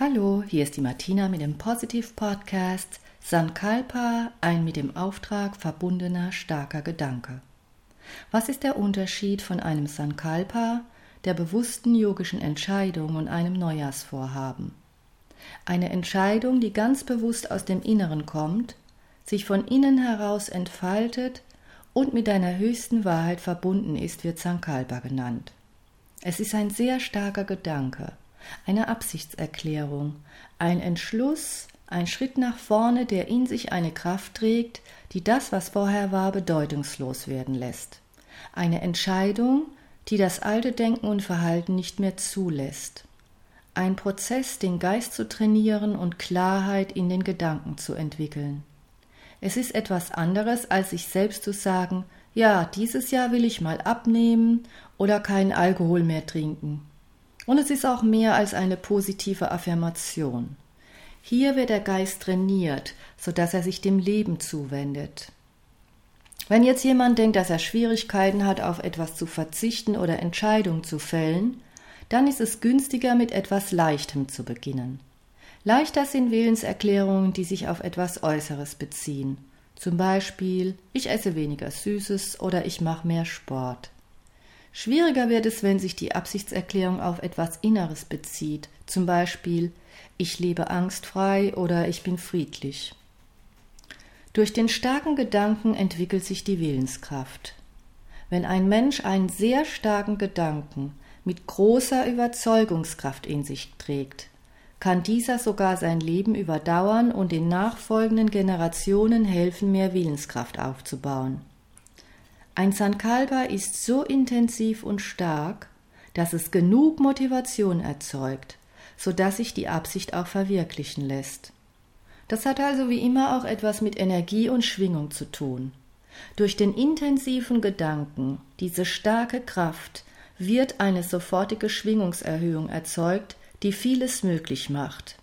Hallo, hier ist die Martina mit dem Positive Podcast Sankalpa, ein mit dem Auftrag verbundener starker Gedanke. Was ist der Unterschied von einem Sankalpa, der bewussten yogischen Entscheidung und einem Neujahrsvorhaben? Eine Entscheidung, die ganz bewusst aus dem Inneren kommt, sich von innen heraus entfaltet und mit deiner höchsten Wahrheit verbunden ist, wird Sankalpa genannt. Es ist ein sehr starker Gedanke eine Absichtserklärung, ein Entschluss, ein Schritt nach vorne, der in sich eine Kraft trägt, die das, was vorher war, bedeutungslos werden lässt. Eine Entscheidung, die das alte Denken und Verhalten nicht mehr zulässt. Ein Prozess, den Geist zu trainieren und Klarheit in den Gedanken zu entwickeln. Es ist etwas anderes, als sich selbst zu sagen, ja, dieses Jahr will ich mal abnehmen oder keinen Alkohol mehr trinken. Und es ist auch mehr als eine positive Affirmation. Hier wird der Geist trainiert, so dass er sich dem Leben zuwendet. Wenn jetzt jemand denkt, dass er Schwierigkeiten hat, auf etwas zu verzichten oder Entscheidungen zu fällen, dann ist es günstiger, mit etwas Leichtem zu beginnen. Leichter sind Willenserklärungen, die sich auf etwas Äußeres beziehen. Zum Beispiel, ich esse weniger Süßes oder ich mache mehr Sport. Schwieriger wird es, wenn sich die Absichtserklärung auf etwas Inneres bezieht, zum Beispiel ich lebe angstfrei oder ich bin friedlich. Durch den starken Gedanken entwickelt sich die Willenskraft. Wenn ein Mensch einen sehr starken Gedanken mit großer Überzeugungskraft in sich trägt, kann dieser sogar sein Leben überdauern und den nachfolgenden Generationen helfen, mehr Willenskraft aufzubauen. Ein Sankalpa ist so intensiv und stark, dass es genug Motivation erzeugt, so dass sich die Absicht auch verwirklichen lässt. Das hat also wie immer auch etwas mit Energie und Schwingung zu tun. Durch den intensiven Gedanken, diese starke Kraft, wird eine sofortige Schwingungserhöhung erzeugt, die vieles möglich macht.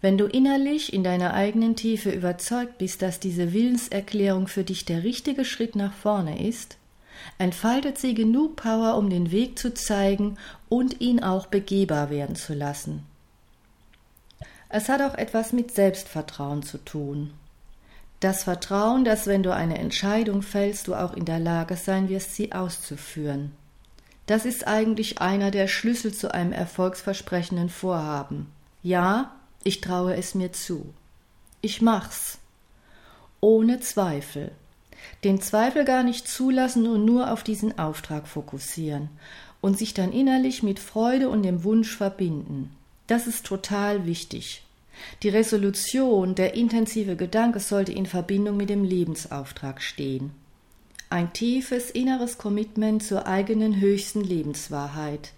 Wenn du innerlich in deiner eigenen Tiefe überzeugt bist, dass diese Willenserklärung für dich der richtige Schritt nach vorne ist, entfaltet sie genug Power, um den Weg zu zeigen und ihn auch begehbar werden zu lassen. Es hat auch etwas mit Selbstvertrauen zu tun. Das Vertrauen, dass wenn du eine Entscheidung fällst, du auch in der Lage sein wirst, sie auszuführen. Das ist eigentlich einer der Schlüssel zu einem erfolgsversprechenden Vorhaben. Ja, ich traue es mir zu. Ich mach's. Ohne Zweifel. Den Zweifel gar nicht zulassen und nur auf diesen Auftrag fokussieren und sich dann innerlich mit Freude und dem Wunsch verbinden. Das ist total wichtig. Die Resolution, der intensive Gedanke sollte in Verbindung mit dem Lebensauftrag stehen. Ein tiefes inneres Commitment zur eigenen höchsten Lebenswahrheit.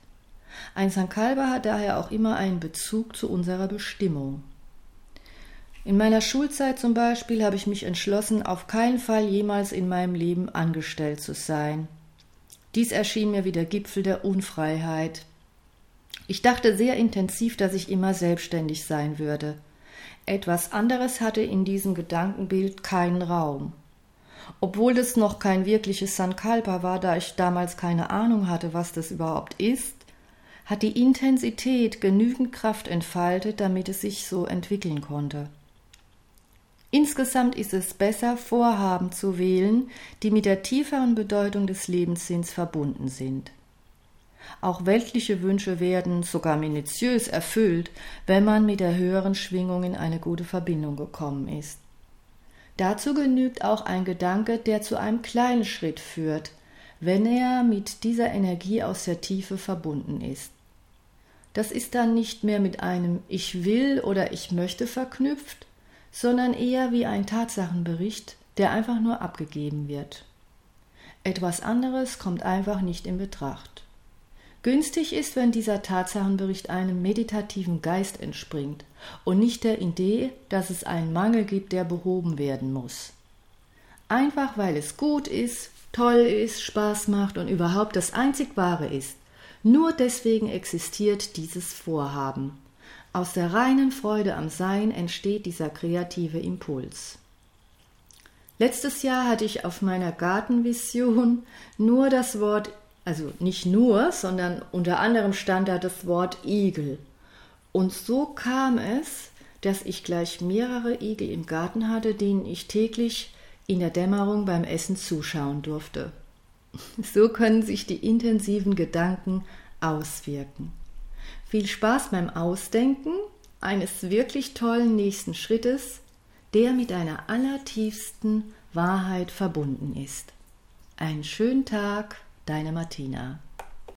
Ein Sankalpa hat daher auch immer einen Bezug zu unserer Bestimmung. In meiner Schulzeit zum Beispiel habe ich mich entschlossen, auf keinen Fall jemals in meinem Leben angestellt zu sein. Dies erschien mir wie der Gipfel der Unfreiheit. Ich dachte sehr intensiv, dass ich immer selbstständig sein würde. Etwas anderes hatte in diesem Gedankenbild keinen Raum. Obwohl es noch kein wirkliches Sankalpa war, da ich damals keine Ahnung hatte, was das überhaupt ist, hat die Intensität genügend Kraft entfaltet, damit es sich so entwickeln konnte. Insgesamt ist es besser, Vorhaben zu wählen, die mit der tieferen Bedeutung des Lebenssinns verbunden sind. Auch weltliche Wünsche werden sogar minutiös erfüllt, wenn man mit der höheren Schwingung in eine gute Verbindung gekommen ist. Dazu genügt auch ein Gedanke, der zu einem kleinen Schritt führt, wenn er mit dieser Energie aus der Tiefe verbunden ist. Das ist dann nicht mehr mit einem Ich will oder Ich möchte verknüpft, sondern eher wie ein Tatsachenbericht, der einfach nur abgegeben wird. Etwas anderes kommt einfach nicht in Betracht. Günstig ist, wenn dieser Tatsachenbericht einem meditativen Geist entspringt und nicht der Idee, dass es einen Mangel gibt, der behoben werden muss. Einfach weil es gut ist, toll ist, Spaß macht und überhaupt das einzig Wahre ist. Nur deswegen existiert dieses Vorhaben. Aus der reinen Freude am Sein entsteht dieser kreative Impuls. Letztes Jahr hatte ich auf meiner Gartenvision nur das Wort, also nicht nur, sondern unter anderem stand da das Wort Igel. Und so kam es, dass ich gleich mehrere Igel im Garten hatte, denen ich täglich in der Dämmerung beim Essen zuschauen durfte. So können sich die intensiven Gedanken auswirken. Viel Spaß beim Ausdenken eines wirklich tollen nächsten Schrittes, der mit deiner allertiefsten Wahrheit verbunden ist. Einen schönen Tag, deine Martina.